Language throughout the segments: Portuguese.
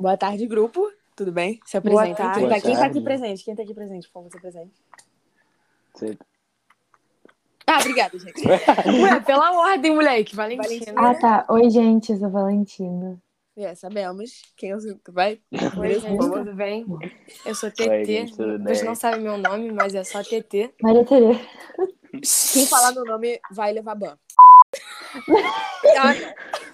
Boa tarde, grupo. Tudo bem? Se Boa apresenta. tarde. Quem, tá, Boa quem tá aqui tarde. presente? Quem tá aqui presente? Por favor, se apresente. Você- Ah, obrigada, gente. Ué, pela ordem, moleque. Valentina. Ah, tá. Oi, gente, eu sou a Valentina. É, sabemos. Quem eu sou? Vai? Oi, gente, tudo bem? Eu sou Oi, TT. gente, Vocês não sabem meu nome, mas é só TT. Maria Tereza. Quem falar meu nome vai levar ban. ah, não.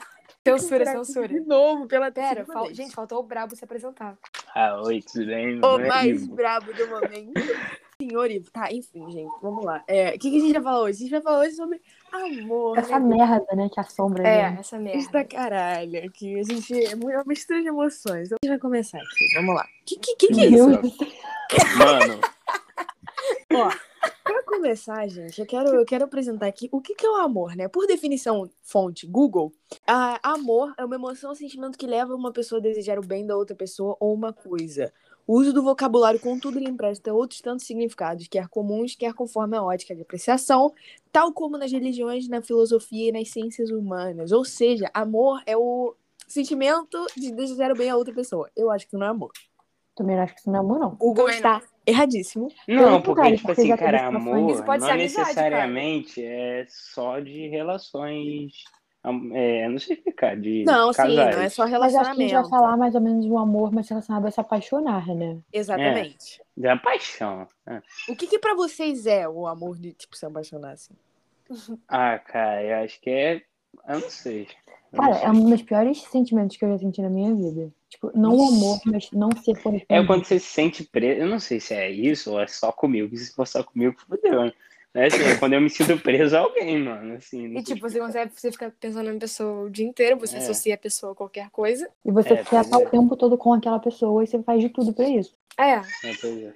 Censura, De censura. novo, pela Pera, fal- gente, faltou o Brabo se apresentar. Ah, oi, tudo bem? O é mais Ivo. brabo do momento. Senhor Ivo. Tá, enfim, gente, vamos lá. É, O que, que a gente vai falar hoje? A gente vai falar hoje sobre amor. Essa né? merda, né, que assombra É, essa Esta merda. caralho, aqui a gente é uma mistura de emoções. Então, a gente vai começar aqui, vamos lá. Que que, que, que é isso? Mano, Ó, começar, gente, eu quero, eu quero apresentar aqui o que, que é o amor, né? Por definição, fonte Google, a, amor é uma emoção ou sentimento que leva uma pessoa a desejar o bem da outra pessoa ou uma coisa. O uso do vocabulário, contudo, lhe empresta outros tantos significados, quer comuns, quer conforme a ótica de apreciação, tal como nas religiões, na filosofia e nas ciências humanas. Ou seja, amor é o sentimento de desejar o bem a outra pessoa. Eu acho que isso não é amor. Também não acho que isso não é amor, não. O Google Também está erradíssimo. não, porque, contrário, tipo assim, cara, amor Isso pode não necessariamente é só de relações. É, não sei explicar, de Não, sim, casais. não é só Mas acho que a gente vai relacionamento. falar mais ou menos do amor, mas relacionado a se apaixonar, né? Exatamente. Da paixão. né? O que que pra vocês é o amor de, tipo, se apaixonar, assim? Ah, cara, eu acho que é. Eu não sei. Não Cara, é um dos piores sentimentos que eu já senti na minha vida. Tipo, não o amor, mas não ser correspondido. É quando você se sente preso. Eu não sei se é isso ou é só comigo. Se for só comigo, fodeu. né? É assim, é quando eu me sinto preso a alguém, mano. Assim, E tipo, você consegue, você fica pensando na pessoa o dia inteiro, você É. associa a pessoa a qualquer coisa. E você É, pois estar é. o tempo todo com aquela pessoa e você faz de tudo pra isso. É, É, é.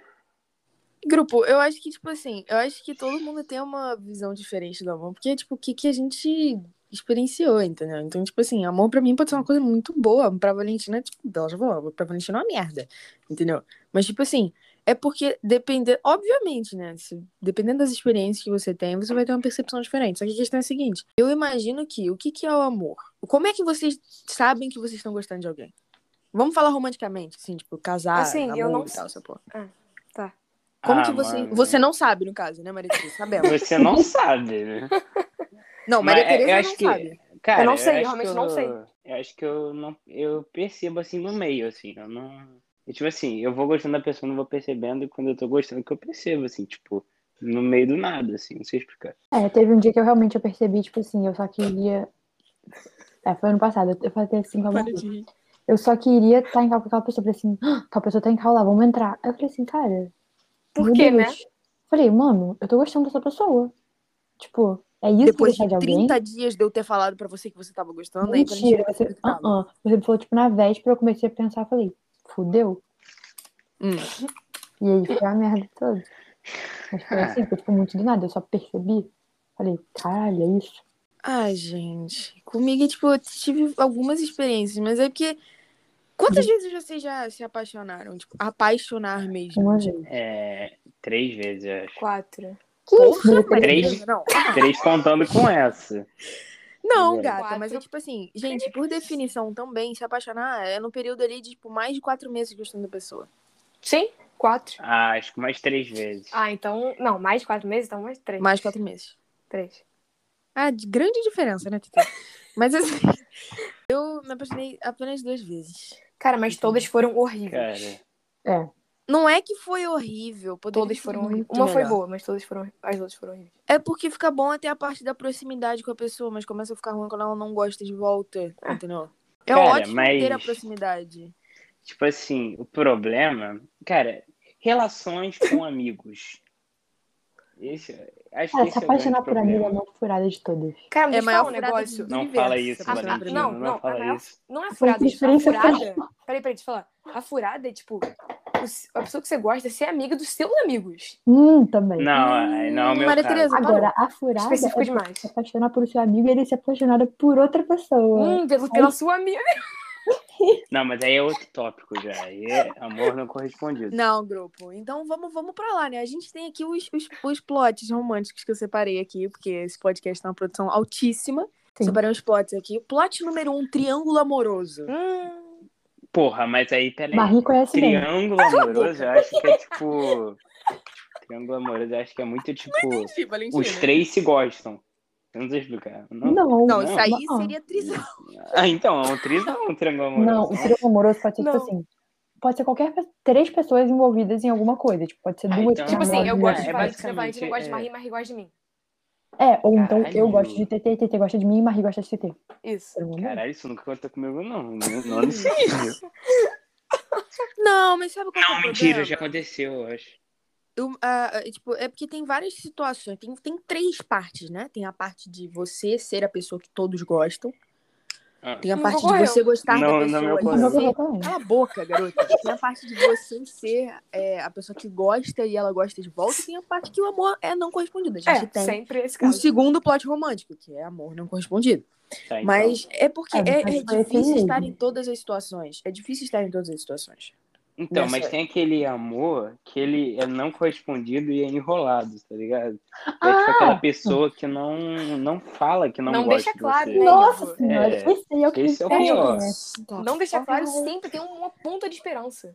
Grupo, eu acho que, tipo assim, eu acho que todo mundo tem uma visão diferente do amor, porque, tipo, o que, que a gente experienciou, entendeu? Então, tipo assim, amor pra mim pode ser uma coisa muito boa, pra Valentina, tipo, ela já falou, pra Valentina é uma merda, entendeu? Mas, tipo assim, é porque, dependendo, obviamente, né, se- dependendo das experiências que você tem, você vai ter uma percepção diferente. Só que a questão é a seguinte, eu imagino que, o que, que é o amor? Como é que vocês sabem que vocês estão gostando de alguém? Vamos falar romanticamente, assim, tipo, casar, Assim, eu namoro não e tal, essa porra. tá. Como Ah, que você. mano. Você não sabe, no caso, né, Maria? Sabemos. Você não sabe, né? Não, Mas Maria é- Tereza eu não acho que- sabe. Cara, Eu não sei, eu realmente que não sei. Eu acho que eu não. Eu percebo assim no meio, assim. Eu não. eu, tipo assim, eu vou gostando da pessoa, não vou percebendo, e quando eu tô gostando, que eu percebo, assim, tipo, no meio do nada, assim, não sei explicar. É, teve um dia que eu realmente eu percebi, tipo assim, eu só queria. É, foi ano passado, eu falei assim com a rir. Eu só queria estar em cal com aquela pessoa. Eu falei assim, ah, aquela pessoa tá em cal lá, vamos entrar. Aí eu falei assim, cara. Por quê, Deus. Falei, mano, eu tô gostando dessa pessoa. Tipo, é isso Depois que de gostar de alguém? 30 dias de eu ter falado pra você que você tava gostando, aí Mentira, Valentina você, uh -uh. você falou, tipo, na véspera eu comecei a pensar, falei, fudeu. Hum. E aí foi a merda toda. Mas foi assim, foi tipo muito do nada, eu só percebi. Falei, caralho, é isso. Ai, gente. Comigo, tipo, eu tive algumas experiências, mas é porque. Quantas vezes vocês já se apaixonaram? Tipo, apaixonar mesmo? Uma vez. É. Três vezes, eu acho. Quatro. Que Porra, Três. Não, Três contando com essa. não É. gata, Quatro. mas é tipo assim, gente, por definição também, se apaixonar é no período ali de, tipo, mais de quatro meses gostando da pessoa. Sim, quatro. Ah, acho que mais três vezes. Ah, então. Não, mais de quatro meses, então mais três. Mais de quatro meses. Três. Ah, de grande diferença, né, Tita? Mas assim, eu me apaixonei apenas duas vezes. Cara, mas todas foram horríveis. Cara, É. Não é que foi horrível, poderia Todas foram horríveis. Uma foi melhor. boa, mas todas foram. As outras foram horríveis. É porque fica bom até a parte da proximidade com a pessoa, mas começa a ficar ruim quando ela não gosta de volta, entendeu? É Cara, ótimo ter a mas- proximidade. tipo assim, o problema. Cara, relações com amigos. Esse, acho Cara, que se esse é apaixonar por amigo é a maior furada de todas. Cara, É mas a maior um negócio. Não universo, fala isso, apaixonar Ah, Valentina. não, amigo. não não, fala a maior- isso. Não é Foi furada. A experiência furada. Peraí, peraí, deixa eu falar. A furada é, tipo, a pessoa que você gosta é ser amiga dos seus amigos. Hum, também. Não, não é o meu Maria. Tereza, Agora, a furada Específico é demais. se apaixonar por seu amigo e ele se apaixonar por outra pessoa. Hum, pelo, pela sua amiga. Não, mas aí é outro tópico já. Aí é amor não correspondido. Não, grupo. Então vamos, vamos pra lá, né? A gente tem aqui os, os, os plots românticos que eu separei aqui, porque esse podcast é uma produção altíssima. Sim. Separei os plots aqui. Plot número um, triângulo amoroso. Hum, Porra, mas aí, peraí. Marie conhece bem. Triângulo amoroso, eu acho que é tipo. Triângulo amoroso, eu acho que é muito tipo. Entendi. Os três se gostam. Eu não sei explicar. Não. Não, Não, isso aí não. seria trisal. Ah, então, é um trisal ou um triângulo amoroso? Não, o triângulo amoroso pode ser, tipo assim, pode ser qualquer três pessoas envolvidas em alguma coisa. Tipo, pode ser Ah, duas então- Tipo assim, eu É, gosto é de Valentina, basicamente, Valentina gosta de é. Marie, Marie gosta de mim. É, ou então eu Caralho. gosto de TT, TT gosta de mim e Marie gosta de TT. Isso. Caralho, isso nunca aconteceu comigo, não. Não, não, não sei. Não, mas sabe qual que é o Não, problema? mentira, já aconteceu, eu acho. Eu, ah, ah, tipo, é porque tem várias situações. Tem, tem três partes, né? Tem a parte de você ser a pessoa que todos gostam. Ah. Tem a parte ocorreu. de você gostar Não, da pessoa. e ser- Não também. Cala a boca, garota. Tem a parte de você ser é, a pessoa que gosta e ela gosta de volta. E tem a parte que o amor é não correspondido. A gente É, tem sempre esse o caso. segundo plot romântico, que é amor não correspondido. Tá, então. Mas é porque É, é, é difícil estar em todas as situações. É difícil estar em todas as situações. Então, nessa- mas tem aquele amor que ele é não correspondido e é enrolado, tá ligado? É Ah! tipo aquela pessoa que não, não fala que não, Não gosta deixa de claro, você. né? Nossa senhora, É, esse aí é o que esse é o pior. pega. Não deixar claro, sempre tem uma ponta de esperança.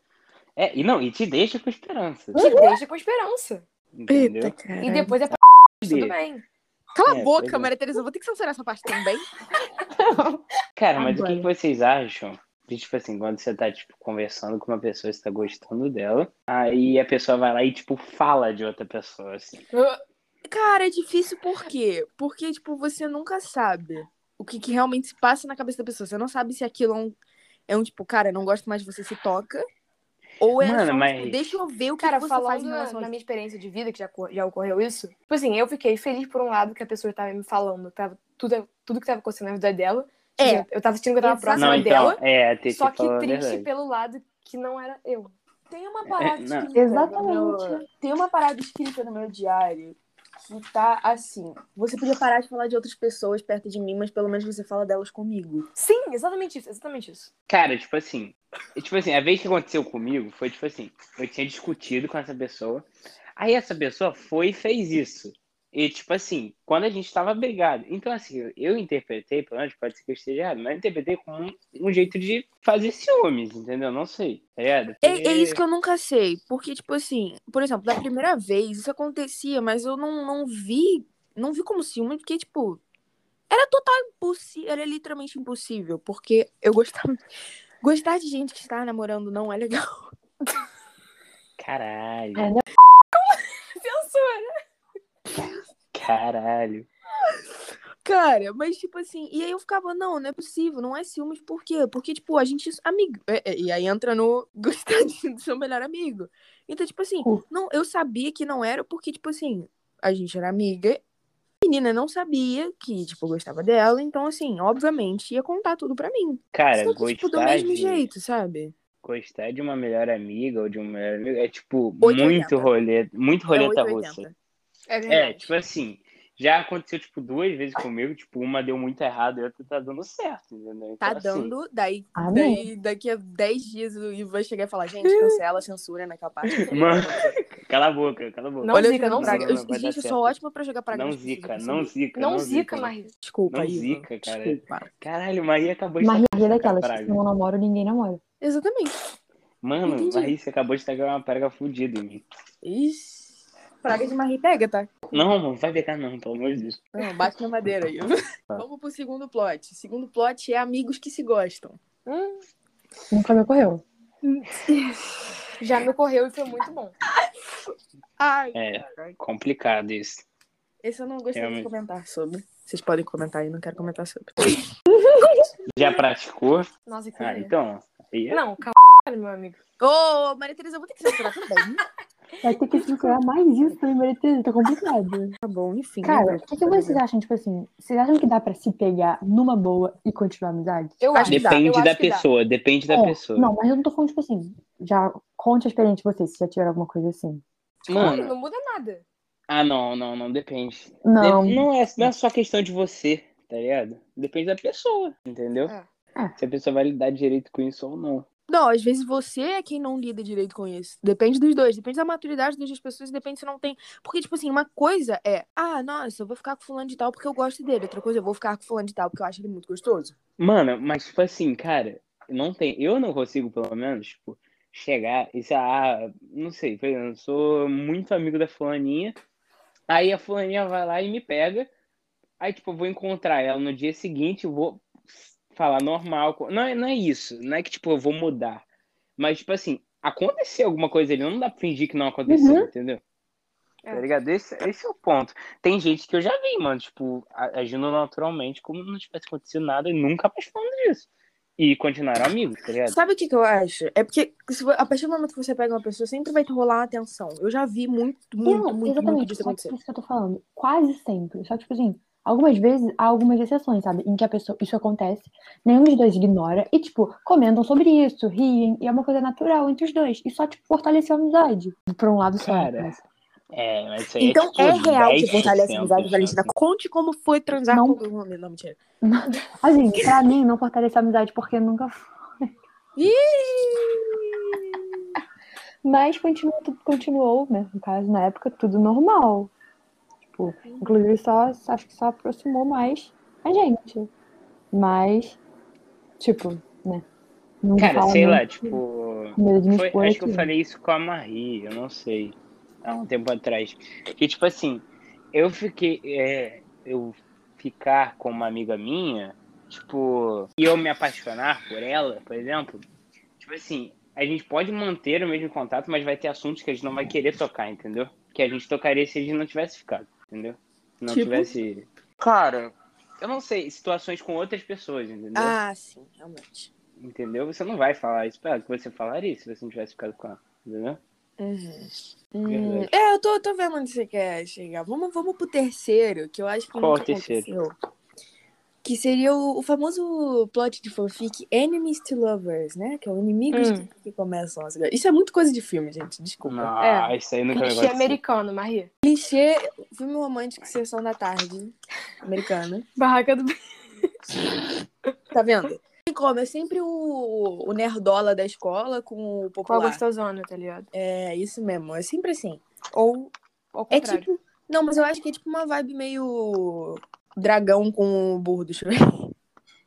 É, e não, e te deixa com esperança. Te deixa com esperança. Entendeu? E depois é pra tudo bem. Cala É, a boca, é. Maria Tereza. Eu vou ter que censurar essa parte também. Cara, mas o Agora. que vocês acham? De, tipo assim, quando você tá, tipo, conversando com uma pessoa, você tá gostando dela, aí a pessoa vai lá e, tipo, fala de outra pessoa, assim. Cara, é difícil por quê? Porque, tipo, você nunca sabe o que, que realmente se passa na cabeça da pessoa. Você não sabe se aquilo é um, é um tipo, cara, não gosto mais de você, se toca. Ou é Mano, só, um, mas- tipo, deixa eu ver o que, Cara, que você faz falando em na, relação na minha experiência de vida, que já, já ocorreu isso, tipo assim, eu fiquei feliz por um lado que a pessoa tava me falando, tava, tudo, tudo que tava acontecendo na vida dela. É. Eu tava sentindo que eu tava próxima Não, então, dela, é, só que triste verdade. pelo lado que não era eu. Tem uma parada É, não. escrita Exatamente. meu- Tem uma parada escrita no meu diário que tá assim. Você podia parar de falar de outras pessoas perto de mim, mas pelo menos você fala delas comigo. Sim, exatamente isso, exatamente isso. Cara, tipo assim, tipo assim, a vez que aconteceu comigo foi tipo assim, eu tinha discutido com essa pessoa, aí essa pessoa foi e fez isso. E tipo assim, quando a gente tava brigado. Então assim, eu interpretei, pelo menos pode ser que eu esteja errado, mas eu interpretei como um, um jeito de fazer ciúmes, entendeu? Não sei, tá ligado? É, é isso que eu nunca sei. Porque, tipo assim, por exemplo, da primeira vez isso acontecia, mas eu não, não vi. Não vi como ciúme, porque, tipo. Era total impossível. Era literalmente impossível. Porque eu gostava. Gostar de gente que está namorando não é legal. Caralho, É, né? Censura. Caralho. Cara, mas tipo assim, e aí eu ficava, não, não é possível, não é ciúmes, por quê? Porque, tipo, a gente é amigo. É, é, e aí entra no gostar de- do seu melhor amigo. Então, tipo assim, Uh. não, eu sabia que não era, porque, tipo assim, a gente era amiga. A menina não sabia que, tipo, gostava dela, então, assim, obviamente ia contar tudo pra mim. Cara, Só que, tipo, do gostar mesmo de, jeito, sabe? gostar de uma melhor amiga ou de um melhor amigo é tipo 880. muito rolê, muito É roleta 880. russa. É É, tipo assim, já aconteceu, tipo, duas vezes comigo, tipo, uma deu muito errado e a outra tá dando certo, entendeu? Então, Tá assim, dando, daí, Amém. daí daqui a 10 dias o Ivo vai chegar e falar, gente, cancela, censura naquela parte. Mano, cala a boca, cala a boca. Não Olha, zica, não zica. Eu- Não gente, eu sou ótima pra jogar praga Não nas pessoas, zica, não zica, Não zica, Maria. Desculpa, Não zica, cara. Desculpa. Caralho, Maria acabou de Marie é daquelas, se não namoro, ninguém namora. Exatamente. Mano, Entendi. Maria, você acabou de tacar uma praga fudida em mim. Ixi. Praga de Marie pega, tá? Não, não vai pegar não, pelo amor de Deus. Não, bate na madeira aí. Tá. Vamos pro segundo plot. O segundo plot é amigos que se gostam. Hum, Nunca me ocorreu. já me ocorreu e foi muito bom. Ai, É. caralho. Complicado isso. Esse eu não gostaria Realmente. de comentar sobre. Vocês podem comentar aí, não quero comentar sobre. Já praticou? Nossa, que Ah, então. Aí é... Não, calma, meu amigo. Ô, Maria Tereza, eu vou ter que censurar também. Vai ter que censurar mais isso Maria Tereza, tá complicado. Tá bom, enfim. Cara, né, o que, que vocês acham, tipo assim, vocês acham que dá pra se pegar numa boa e continuar a amizade? Eu Acho acho que dá, Depende da que dá. pessoa, depende da É, pessoa. Não, mas eu não tô falando, tipo assim, já conte a experiência de vocês, se já tiveram alguma coisa assim. Mano, Mano, não muda nada. ah não, não, não, depende. Não. De- Não é, não é só questão de você, tá ligado? Depende da pessoa, entendeu? É. É. Se a pessoa vai lidar direito com isso ou não. Não, às vezes você é quem não lida direito com isso. Depende dos dois. Depende da maturidade das duas pessoas. Depende se não tem. Porque, tipo assim, uma coisa é. Ah, nossa, eu vou ficar com fulano de tal porque eu gosto dele. Outra coisa, eu vou ficar com fulano de tal porque eu acho ele muito gostoso. Mano, mas tipo assim, cara, não tem, eu não consigo, pelo menos, tipo, chegar e dizer, ah, não sei, por exemplo, eu sou muito amigo da fulaninha, aí a fulaninha vai lá e me pega, aí, tipo, eu vou encontrar ela no dia seguinte, vou falar normal, não é, não é isso, não é que, tipo, eu vou mudar, mas, tipo assim, aconteceu alguma coisa ali, não dá pra fingir que não aconteceu, Uhum. entendeu? É. Tá ligado? Esse, esse é o ponto. Tem gente que eu já vi, mano, tipo, agindo naturalmente, como não tivesse acontecido nada e nunca mais falando disso. E continuaram amigos, tá ligado? Sabe o que, que eu acho? É porque a partir do momento que você pega uma pessoa, sempre vai rolar uma tensão. Eu já vi muito, muito, Não, muito, muito exatamente, disso acontecer. isso que eu tô falando. Quase sempre. Só que, tipo assim, algumas vezes há algumas exceções, sabe? Em que a pessoa, isso acontece, nenhum dos dois ignora e, tipo, comentam sobre isso, riem, e é uma coisa natural entre os dois. E só, tipo, fortaleceu a amizade. Por um lado só. Cara, mas- É, mas isso aí Então é, é tipo, real que 10%, fortalece a amizade, Valentina. assim. Conte como foi transar Não. com algum homem. Não, mentira. Assim, pra mim, não fortaleceu a amizade porque nunca foi. Mas continua, tudo continuou, né? No caso, na época, tudo normal. Tipo, inclusive, só, acho que só aproximou mais a gente. Mas, tipo, né? Não Cara, sei lá, tipo. Foi, acho que eu aqui. falei isso com a Marie, eu não sei. Há um tempo atrás. Que, tipo assim, eu fiquei. é, eu ficar com uma amiga minha, tipo, e eu me apaixonar por ela, por exemplo, tipo assim, a gente pode manter o mesmo contato, mas vai ter assuntos que a gente não vai querer tocar, entendeu? Que a gente tocaria se a gente não tivesse ficado, entendeu? Se não Tipo? tivesse. Cara, eu não sei, situações com outras pessoas, entendeu? Ah, sim, realmente. Entendeu? Você não vai falar isso pra ela, que você falaria se você não tivesse ficado com ela, entendeu? Uhum. Hum, é, eu tô, tô vendo onde você quer chegar. Vamos, vamos pro terceiro, que eu acho que Qual nunca terceiro? aconteceu. Que seria o, o famoso plot de fanfic Enemies to Lovers, né? Que é o inimigos Hum. que, que começam a se Isso é muito coisa de filme, gente. Desculpa. Não, É. isso aí nunca Clichê americano, Maria. Clichê, filme romântico, sessão da tarde, americana. Barraca do. Tá vendo? E como? É sempre o, o nerdola da escola com o Com a popular. gostosona, tá ligado? É isso mesmo, é sempre assim. Ou Ao é contrário. tipo. Não, mas eu acho que é tipo uma vibe meio dragão com o burro do Shrek.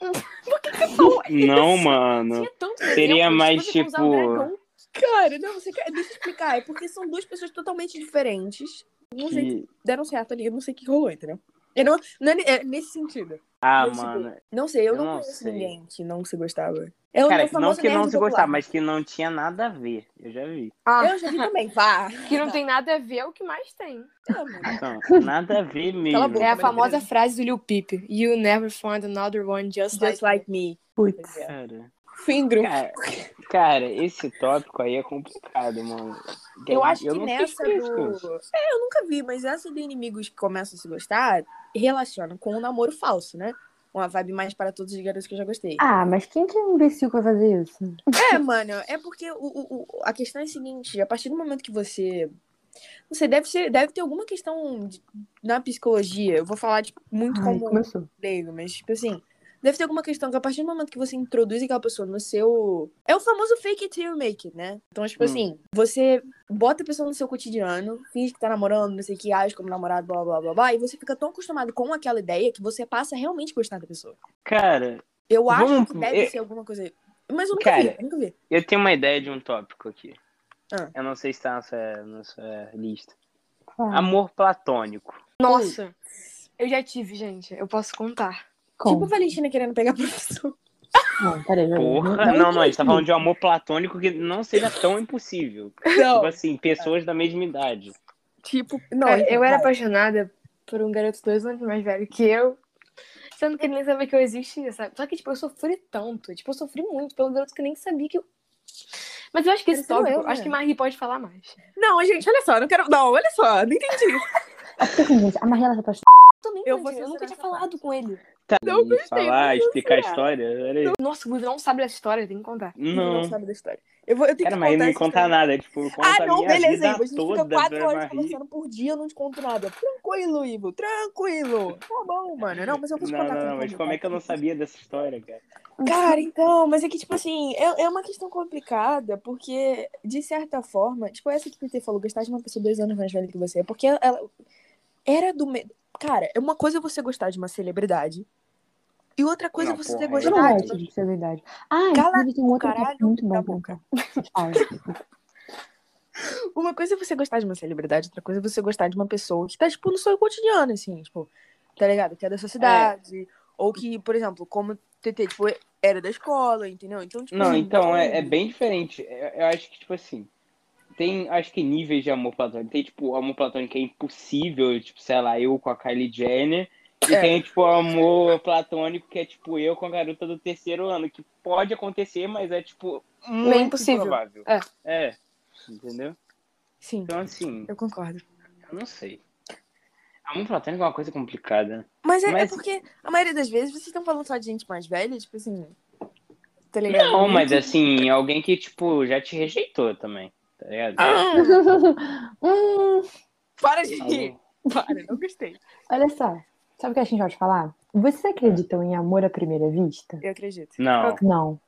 Não, mano. Tinha tantos Seria exemplos, mais você usar o tipo-. Cara, não, você quer. Deixa eu explicar. É porque são duas pessoas totalmente diferentes. Não sei que Que... deram certo ali, eu não sei o que rolou, entendeu? Eu não, não é, é nesse sentido. Ah, Mas, tipo, mano. Não sei, eu, Eu não, não conheço sei. ninguém que não se gostava. É o Cara, meu não que não se popular. gostava, mas que não tinha nada a ver. Eu já vi. Ah, Eu já vi também, vá. que não tem nada a ver é o que mais tem. Então, nada a ver mesmo. Boca. É a famosa frase do Lil Peep. You never find another one just, Just like like, me. Putz. Cara, grupo. cara, cara, esse tópico aí é complicado, mano. Eu acho que nessa do. É, eu nunca vi, mas essa de inimigos que começam a se gostar relaciona com o namoro falso, né? Uma vibe mais para todos os garotos que eu já gostei. Ah, mas quem que é um imbecil vai fazer isso? É, mano, é porque o, o, o- a questão é a seguinte: a partir do momento que você. Você deve ser, deve ter alguma questão de- na psicologia. Eu vou falar tipo, muito Ai, como leigo, mas tipo assim, deve ter alguma questão que a partir do momento que você introduz aquela pessoa no seu. É o famoso fake it till you make it, né? Então, tipo Hum. assim, você bota a pessoa no seu cotidiano, finge que tá namorando, não sei o que, age como namorado, blá blá blá blá, e você fica tão acostumado com aquela ideia que você passa a realmente gostar da pessoa. Cara, Eu acho Vamos- que deve eu- ser alguma coisa. Mas eu nunca Cara, vi, eu nunca vi. eu tenho uma ideia de um tópico aqui. Ah. Eu não sei se tá na sua, na sua lista. Ah, Amor platônico. Nossa, eu já tive, gente. Eu posso contar. Tipo a Valentina querendo pegar professor. Não, peraí, peraí. Porra, não, não, a gente tá falando de um amor platônico que não seja tão impossível. Não. Tipo assim, pessoas da mesma idade. Tipo, não, Cara, então, eu era vai. apaixonada por um garoto dois anos mais velho que eu. Sendo que ele nem sabia que eu existia, sabe? Só que, tipo, eu sofri tanto. Tipo, eu sofri muito pelo garoto que nem sabia que eu. Mas eu acho que esse tópico, eu, né? acho que Marie pode falar mais. Não, gente, olha só, eu não quero. Não, olha só, não entendi. É gente, a Maria ela se apaixonou. Também, Eu eu, vou eu censurar nunca tinha falado parte. com ele. Não e gostei, falar, explicar a história. Nossa, o Guido não sabe dessa história, tem que contar. Não. Não. sabe da história. Eu, vou, eu tenho Cara, que mas contar não me conta nada. Tipo, conta Ah, não, beleza, Ivo. A gente toda fica quatro horas Marie. conversando por dia, eu não te conto nada. Tranquilo, Ivo, tranquilo. Tá bom, mano. Não, mas eu vou te Não, contar. não, não, mas como é tá? que eu não sabia dessa história, cara? Cara, então, mas é que, tipo assim, é, é uma questão complicada, porque, de certa forma, tipo, essa que o PT falou, gostar de uma pessoa dois anos mais velha que você, é porque ela era do. Me... Cara, é uma coisa você gostar de uma celebridade, E outra coisa é Não, você porra, ter eu Isso não é gostado. tipo de celebridade. Ah, Cala inclusive tem um outro caralho muito bom boca. Uma coisa é você gostar de uma celebridade, outra coisa é você gostar de uma pessoa que tá, tipo, no seu cotidiano, assim, tipo, tá ligado? Que é da sua cidade. Ou que, por exemplo, como o TT, tipo, era da escola, entendeu? Então, tipo. Não, então é, é bem diferente. Eu, eu acho que, tipo assim, tem, acho que níveis de amor platônico. Tem, tipo, o amor platônico que é impossível, tipo, sei lá, eu com a Kylie Jenner. E É. tem, tipo, o amor platônico que é, tipo, eu com a garota do terceiro ano, que pode acontecer, mas é, tipo, muito impossível. improvável. É. É, entendeu? Sim, Então, assim, eu concordo. eu não sei. Amor platônico é uma coisa complicada. Mas é, é Mas- porque a maioria das vezes vocês estão falando só de gente mais velha, tipo assim. Tá ligado? Não, mas assim, alguém que, tipo, já te rejeitou também, tá ligado? Ah, Hum, para de rir. Para, não gostei. olha só. Sabe o que a gente pode falar? Vocês acreditam em amor à primeira vista? Eu acredito. Não, Não,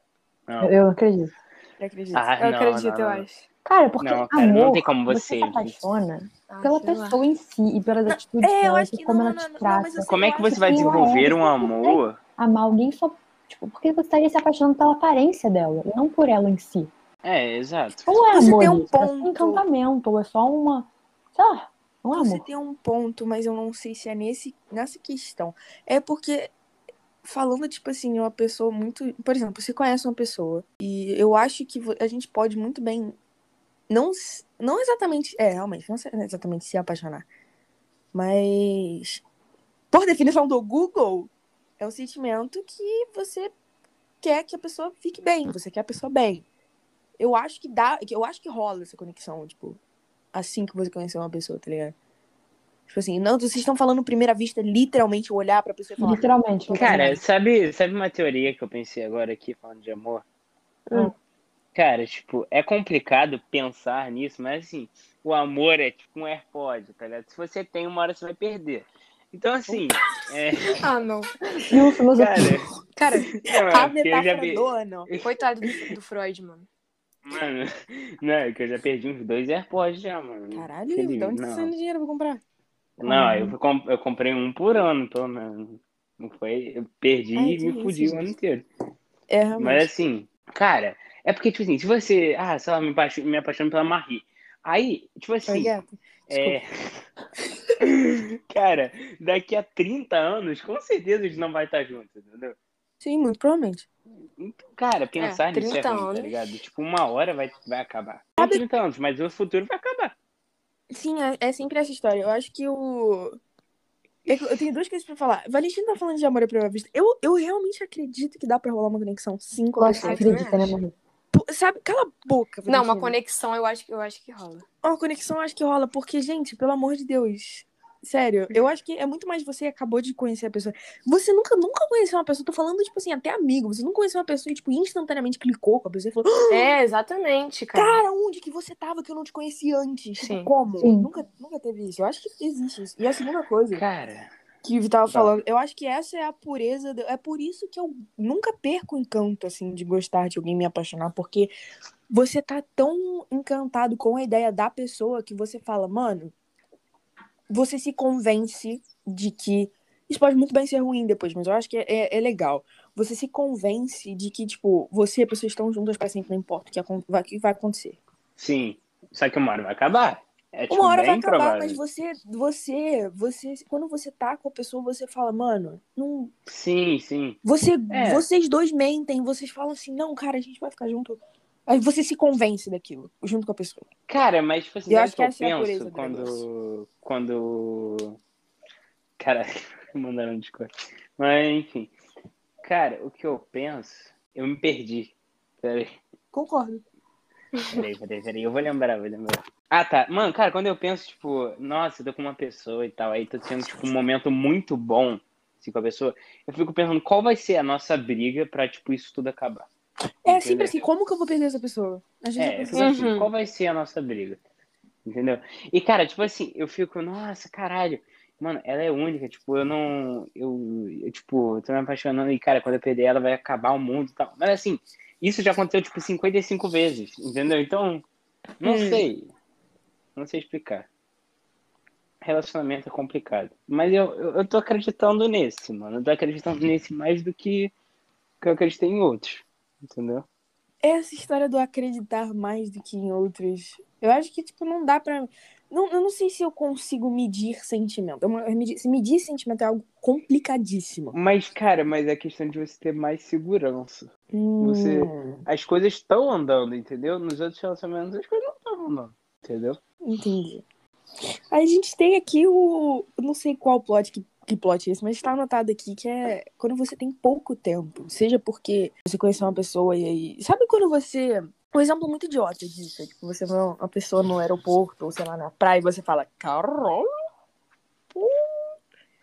não. eu não acredito. Eu acredito. Ah, Eu não, acredito, não, eu não. acho. Cara, porque Não, cara, amor, não tem como você você. se apaixona Ah, pela lá. pessoa em si e pelas atitudes É, eu dela, e que como não, ela te não, trata. eu sei Como é que você vai é, desenvolver um amor? Amar alguém só, tipo, porque você estaria se apaixonando pela aparência dela, e não por ela em si. É, exato. Ou é Você amor tem um é ponto. encantamento, ou é só uma, sei lá, Você amor. tem um ponto, mas eu não sei se é nesse, nessa questão. É porque, falando, tipo assim, uma pessoa muito. Por exemplo, você conhece uma pessoa e eu acho que a gente pode muito bem. Não, não exatamente. É, realmente, não exatamente se apaixonar. Mas. Por definição do Google, é um sentimento que você quer que a pessoa fique bem. Você quer a pessoa bem. Eu acho que dá. Eu acho que rola essa conexão, tipo assim que você conheceu uma pessoa, tá ligado? Tipo assim, não, vocês estão falando primeira vista, literalmente olhar pra pessoa e falar. Literalmente. Cara, sabe, sabe uma teoria que eu pensei agora aqui, falando de amor? Hum. Cara, tipo, é complicado pensar nisso, mas assim, o amor é tipo um AirPod, tá ligado? Se você tem, uma hora você vai perder. Então, assim, é, Ah, não. Cara, Cara, não, A é já metáfora vi. do ano. coitado do, do Freud, mano. Mano, não, é que eu já perdi uns dois AirPods já, mano. Caralho, de onde você não. saindo dinheiro pra comprar? Não, eu, fui com- eu comprei um por ano, pelo menos. Não foi? Eu perdi Ai, e me fudi o ano inteiro. É, realmente. Mas assim, cara, é porque, tipo assim, se você, ah, sei lá, me, apaixo- me apaixono pela Marie. Aí, tipo assim, gato. é. cara, daqui a 30 anos, com certeza a gente não vai estar juntos, entendeu? Sim, muito provavelmente. Então, cara, pensar nisso é 30 ruim, tá anos. ligado? Tipo, uma hora vai, vai acabar. Não 30 anos, mas o futuro vai acabar. Sim, é, é sempre essa história. Eu acho que o. Eu eu tenho duas coisas pra falar. Valentina tá falando de amor à primeira vista. Eu, eu realmente acredito que dá pra rolar uma conexão sim com Lógico acredita, né? Pô, Sabe, cala a boca, Não, uma Valentina. conexão eu acho, que- eu acho que rola. Uma conexão eu acho que rola, porque, gente, pelo amor de Deus. Sério, eu acho que é muito mais você acabou de conhecer a pessoa. Você nunca, nunca conheceu uma pessoa, tô falando, tipo assim, até amigo. Você não conheceu uma pessoa e, tipo, instantaneamente clicou com a pessoa e falou: "Ah, É, exatamente, cara. Cara, onde que você tava que eu não te conhecia antes? Sim. como? Sim. Nunca, nunca teve isso. Eu acho que existe isso. E a segunda coisa Cara, que o tava falando, eu acho que essa é a pureza. do- É por isso que eu nunca perco o encanto, assim, de gostar de alguém me apaixonar, porque você tá tão encantado com a ideia da pessoa que você fala, mano, você se convence de que. Isso pode muito bem ser ruim depois, mas eu acho que é, é- é legal. Você se convence de que, tipo, você e a pessoa estão juntas pra sempre, não importa o que, vai- que vai acontecer. sim. Só que uma hora vai acabar. É tipo, Uma hora vai acabar, provável. mas você, você, você, quando você tá com a pessoa, você fala, mano, não, Sim, sim. você, É. vocês dois mentem, vocês falam assim, não, cara, a gente vai ficar junto. Aí você se convence daquilo, junto com a pessoa. Cara, mas tipo assim, Eu acho que eu que essa é penso do quando. Quando. Cara, mandaram no Discord. Mas enfim. Cara, o que eu penso. Eu me perdi. Peraí, Concordo. peraí, peraí, peraí. Eu vou lembrar, vou lembrar. Ah, tá. Mano, cara, quando eu penso, tipo, nossa, eu tô com uma pessoa e tal, aí tô tendo, tipo, um momento muito bom assim, com a pessoa, eu fico pensando qual vai ser a nossa briga pra, tipo, isso tudo acabar. É Entendeu? sempre assim, como que eu vou perder essa pessoa? Vezes eu É, eu assim, assim, Uhum. qual vai ser a nossa briga? Entendeu? E, cara, tipo assim, eu fico, nossa, caralho, mano, ela é única, tipo, eu não, eu, eu, tipo, tô me apaixonando e, cara, quando eu perder ela vai acabar o mundo e tal. Mas, assim, isso já aconteceu, tipo, 55 vezes, entendeu? Então, não Hum. sei, não sei explicar. relacionamento é complicado. Mas eu, eu, eu tô acreditando nesse, mano. Eu tô acreditando nesse mais do que, que eu acreditei em outros. Entendeu? Essa história do acreditar mais do que em outros. Eu acho que, tipo, não dá pra. Não, eu não sei se eu consigo medir sentimento. Medir- Se medir sentimento é algo complicadíssimo. Mas, cara, mas é questão de você ter mais segurança. Você- Hum, As coisas estão andando, entendeu? Nos outros relacionamentos as coisas não estão andando. Entendeu? entendi. A gente tem aqui o. Eu não sei qual plot que, que plot é esse, mas tá anotado aqui que é quando você tem pouco tempo. Seja porque você conheceu uma pessoa e aí. Sabe quando você. Um exemplo muito idiota disso. é, Tipo, você vê uma pessoa no aeroporto, ou sei lá, na praia, e você fala, Carol.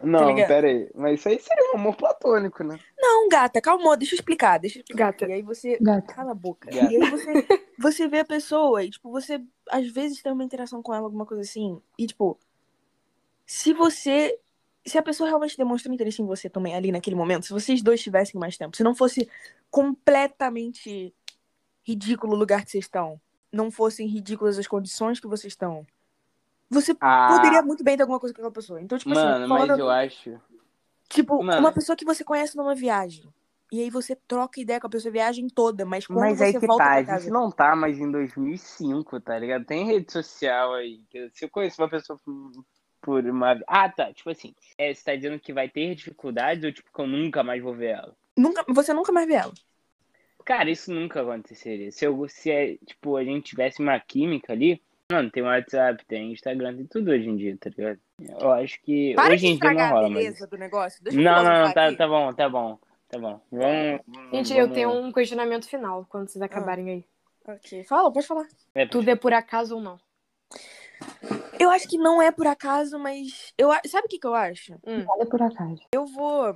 Não, ligado? pera aí. Mas isso aí seria um amor platônico, né? Não, gata, calma, deixa eu explicar, deixa eu explicar. Gata. E aí você. Gata. Cala a boca. Gata. E aí você, você vê a pessoa e, tipo, você às vezes tem uma interação com ela, alguma coisa assim. E, tipo, se você. Se a pessoa realmente demonstra interesse em você também ali naquele momento, se vocês dois tivessem mais tempo, se não fosse completamente ridículo o lugar que vocês estão, não fossem ridículas as condições que vocês estão, você Ah, poderia muito bem ter alguma coisa com aquela pessoa. Então, tipo mano, assim, mas falando, eu acho. tipo, Mano. uma pessoa que você conhece numa viagem. E aí você troca ideia com a pessoa a viagem toda, mas quando Mas você aí que volta tá, pra a casa. gente não tá mais em 2005, tá ligado? Tem rede social aí. Se eu conheço uma pessoa por- uma. Ah, tá. Tipo assim, é, você tá dizendo que vai ter dificuldades ou tipo que eu nunca mais vou ver ela? Nunca, você nunca mais vê ela. Cara, isso nunca aconteceria. Se, eu, se é, tipo, a gente tivesse uma química ali. Mano, tem WhatsApp, tem Instagram, tem tudo hoje em dia, tá ligado? Eu acho que Para hoje em dia não rola a beleza isso. do negócio. Deixa Não, não, não, tá, tá bom, tá bom. Tá bom. Vamos. Gente, vamos- eu tenho um questionamento final quando vocês acabarem aí. Ok, fala, pode falar. É, Tudo é por acaso ou não? Eu acho que não é por acaso, mas. Eu, sabe o que, que eu acho? Nada por acaso. Eu vou.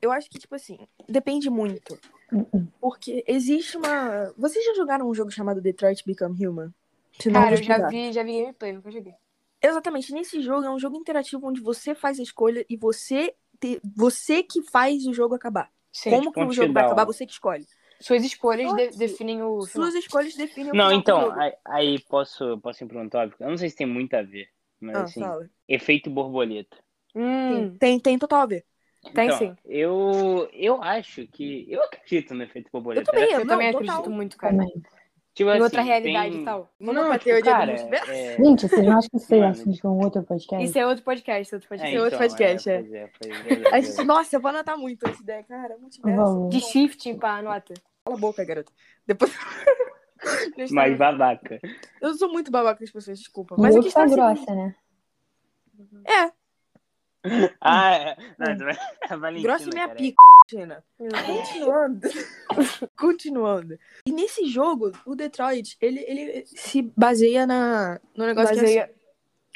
Eu acho que, tipo assim, depende muito. Uh-uh. Porque existe uma. Vocês já jogaram um jogo chamado Detroit Become Human? Se não, Cara, eu já vi, já vi gameplay, nunca joguei. Exatamente. Nesse jogo é um jogo interativo onde você faz a escolha e você, te... você que faz o jogo acabar. Sim. Como que o jogo vai acabar, você que escolhe. Suas escolhas de- definem o. Suas escolhas definem o Não, do então, jogo. aí, aí posso, posso ir para um tópico? Eu não sei se tem muito a ver, mas Ah, assim, fala. efeito borboleta. Hum, Tem, tem total a ver. tem Então, sim. Eu, eu acho que. Eu acredito no efeito borboleta. Eu também, Eu não, também total. acredito muito, cara. Também. Tipo Em assim, outra realidade tem- e tal. Vamos Não, pra tipo, teoria do cara, multiverso? é... Gente, vocês não acham que isso é assunto um outro podcast? Isso é outro podcast, outro É, podcast. outro então, podcast, é. Pois é, pois é, A pois gente- é. nossa, eu vou anotar muito essa ideia, cara. Multiverso. Vamos. De shifting, pá, anota. Cala a boca, garota. Depois. Mas babaca. Eu sou muito babaca com as pessoas, desculpa. Mas eu tá é a seguinte- grossa, né? É, Ah, é. Não, a Valentina, grossa é minha cara. pica, Tina. Continuando. Continuando. E nesse jogo, o Detroit, ele, ele se baseia na, no negócio que é Baseia... assim.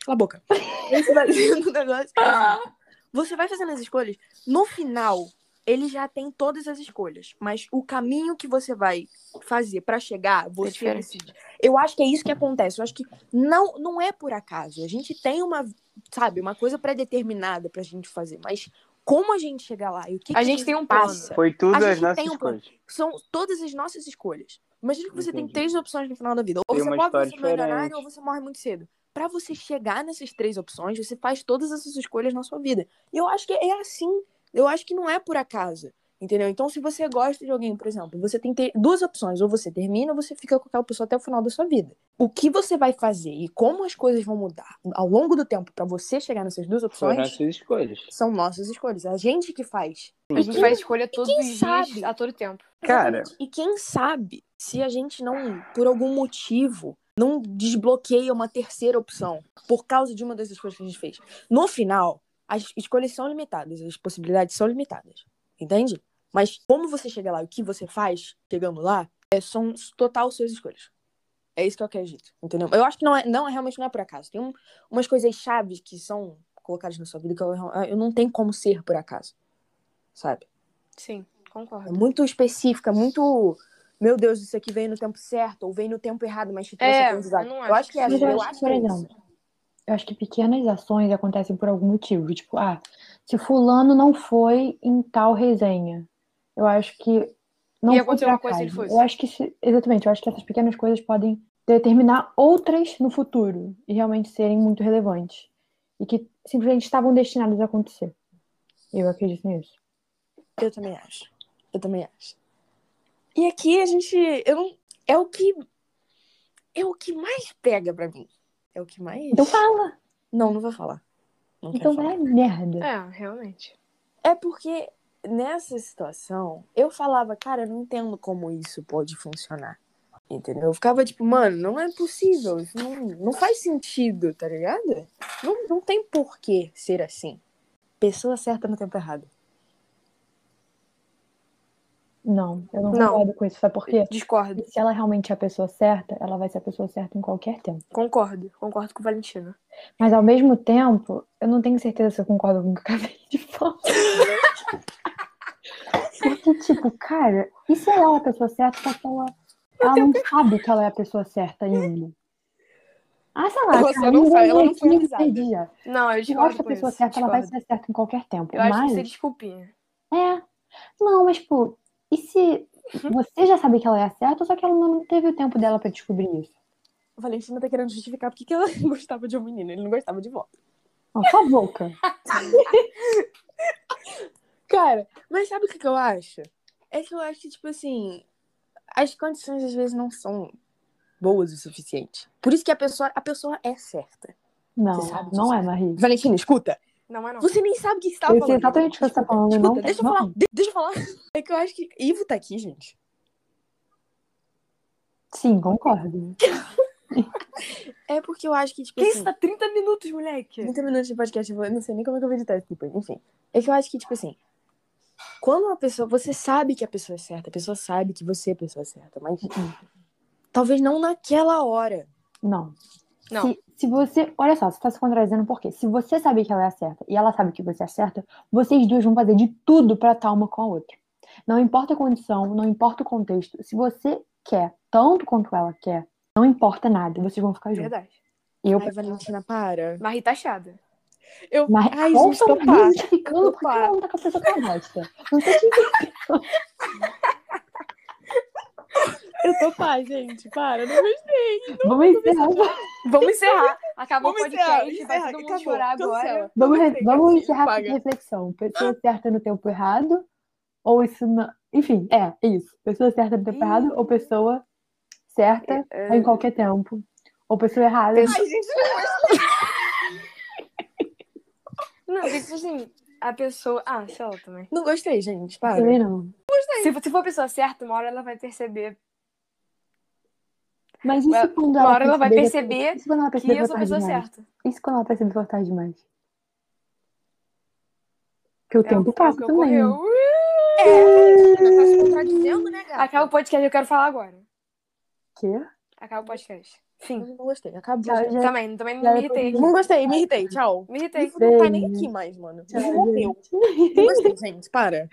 Cala a boca. Ele se baseia no negócio que é assim. Você vai fazendo as escolhas. No final, ele já tem todas as escolhas. Mas o caminho que você vai fazer pra chegar, você diferente. decide. Eu acho que é isso que acontece. Eu acho que não, não é por acaso. A gente tem uma, sabe, uma coisa pré-determinada pra gente fazer. Mas como a gente chegar lá e o que, A que gente tem um plano. passa, Foi tudo A as nossas tem um coisas. são todas as nossas escolhas. Imagina que você tem Entendi. três opções no final da vida. Ou Tem você pode ser milionário ou você morre muito cedo. Pra você chegar nessas três opções, você faz todas essas escolhas na sua vida. E eu acho que é assim. Eu acho que não é por acaso. Entendeu? Então, se você gosta de alguém, por exemplo, você tem ter duas opções. Ou você termina, ou você fica com aquela pessoa até o final da sua vida. O que você vai fazer e como as coisas vão mudar ao longo do tempo pra você chegar nessas duas opções nossas escolhas. são nossas escolhas. A gente que faz. A gente faz escolha todos quem os dias, sabe? a todo tempo. Cara. E quem sabe se a gente não, por algum motivo, não desbloqueia uma terceira opção por causa de uma dessas coisas que a gente fez. No final, as escolhas são limitadas, as possibilidades são limitadas. Entende? Mas como você chega lá e o que você faz chegando lá, é, são total suas escolhas. É isso que eu acredito, entendeu? Eu acho que não é, não, é realmente não é por acaso. Tem um- umas coisas chaves que são colocadas na sua vida que eu, eu não tenho como ser por acaso, sabe? Sim, É concordo. muito específica, muito. Meu Deus, isso aqui veio no tempo certo, ou veio no tempo errado, mas te trouxe É, aprendizado. eu não Eu acho acho que é eu eu acho acho, que por é isso. Eu acho que pequenas ações acontecem por algum motivo. Tipo, ah, se fulano não foi em tal resenha, eu acho que não foi acontecer por uma coisa ele fosse. Eu acho que se- exatamente, eu acho que essas pequenas coisas podem determinar outras no futuro e realmente serem muito relevantes. e que simplesmente estavam destinados a acontecer. Eu acredito nisso. Eu também acho. Eu também acho. E aqui a gente. Eu não, é o que. É o que mais pega pra mim. É o que mais. Então fala. Não, não vou falar. Não Então vai merda. É, realmente. É porque nessa situação eu falava, cara, eu não entendo como isso pode funcionar. Entendeu? Eu ficava tipo, mano, não é possível. Isso não, não faz sentido, tá ligado? Não, não tem porquê ser assim. Pessoa certa no tempo errado. Não, eu não, Não. concordo com isso. Sabe por quê? Discordo. Se ela realmente é a pessoa certa, ela vai ser a pessoa certa em qualquer tempo. Concordo. Concordo com o Valentino. Mas ao mesmo tempo, eu não tenho certeza se eu concordo com o que eu acabei de falar. Porque, tipo, cara, e se ela é a pessoa certa, só que ela, ela não sabe que ela é a pessoa certa ainda? Ah, sei lá, cara, não sabe, ela não foi avisada. Não, eu Eu discordo acho que a pessoa isso. certa ela vai discordo. ser certa em qualquer tempo. Eu acho mas, que isso é desculpinha. é. Não, mas, tipo, e se você já sabe que ela é a certa, só que ela não teve o tempo dela pra descobrir isso? O Valentina tá querendo justificar porque que ela gostava de um menino, ele não gostava de volta. Não, sua boca. Cara, mas sabe o que, que eu acho? É que eu acho que, tipo assim, as condições às vezes não são boas o suficiente. Por isso que a pessoa, a pessoa é certa. Não, não é, Marie. Valentina, escuta. Não, mas não. Você nem sabe o que você tá Eu falando. sei exatamente o que você tá Escuta, falando, Escuta, não- deixa eu falar. de- deixa eu falar. É que eu acho que. Ivo tá aqui, gente. Sim, concordo. É porque eu acho que, tipo Que assim. isso? Tá 30 minutos, moleque. 30 minutos de podcast, eu não sei nem como é que eu vou editar isso depois. Enfim. É que eu acho que, tipo assim. Quando uma pessoa. Você sabe que a pessoa é certa, a pessoa sabe que você é a pessoa certa, mas. Talvez não naquela hora. Não. Não. Se, se você. Olha só, você tá se contradizendo por quê? Se você sabe que ela é a certa e ela sabe que você é a certa, vocês duas vão fazer de tudo pra estar uma com a outra. Não importa a condição, não importa o contexto. Se você quer tanto quanto ela quer, não importa nada, vocês vão ficar juntos. Verdade. Eu, Ai, Valentina, para. Mas Rita achada. Eu. mas Ai, gente, tô justificando Tô porque ela não tá com a pessoa que ela gosta. Não sei se Eu tô pá, gente. Para, não gostei. Vamos encerrar. Vamos encerrar. Acabou Vamos o podcast. encerrar, vai todo mundo acabou, chorar cancela. agora. Vamos, gostei, vamos encerrar com reflexão. Pessoa certa no tempo errado, ou isso não. Enfim, é, é isso. Pessoa certa no tempo Ih. errado, ou pessoa certa É, em qualquer tempo. Ou pessoa errada. Pessoa- Ai, gente, não gostei. Não, porque, tipo assim, a pessoa. Ah, sei lá também. Não gostei, gente. Para. Também não. Se, se for a pessoa certa, uma hora ela vai perceber. Mas isso quando uma ela hora ela vai perceber Isso quando ela Que perceber eu que sou a pessoa demais. certa. Isso quando ela perceber tarde demais. Que o É tempo é passa que também. ocorreu. É, tá contradizendo, né, gata? Acaba o podcast, eu quero falar agora. Quê? Acaba o podcast. Eu Fim. Não gostei. Acabou. Tchau, gente. Também, também Já não me irritei. Não gostei, me irritei. Tchau. Me irritei. Não tá nem aqui mais, mano. Morreu. Não gostei, gente. Para.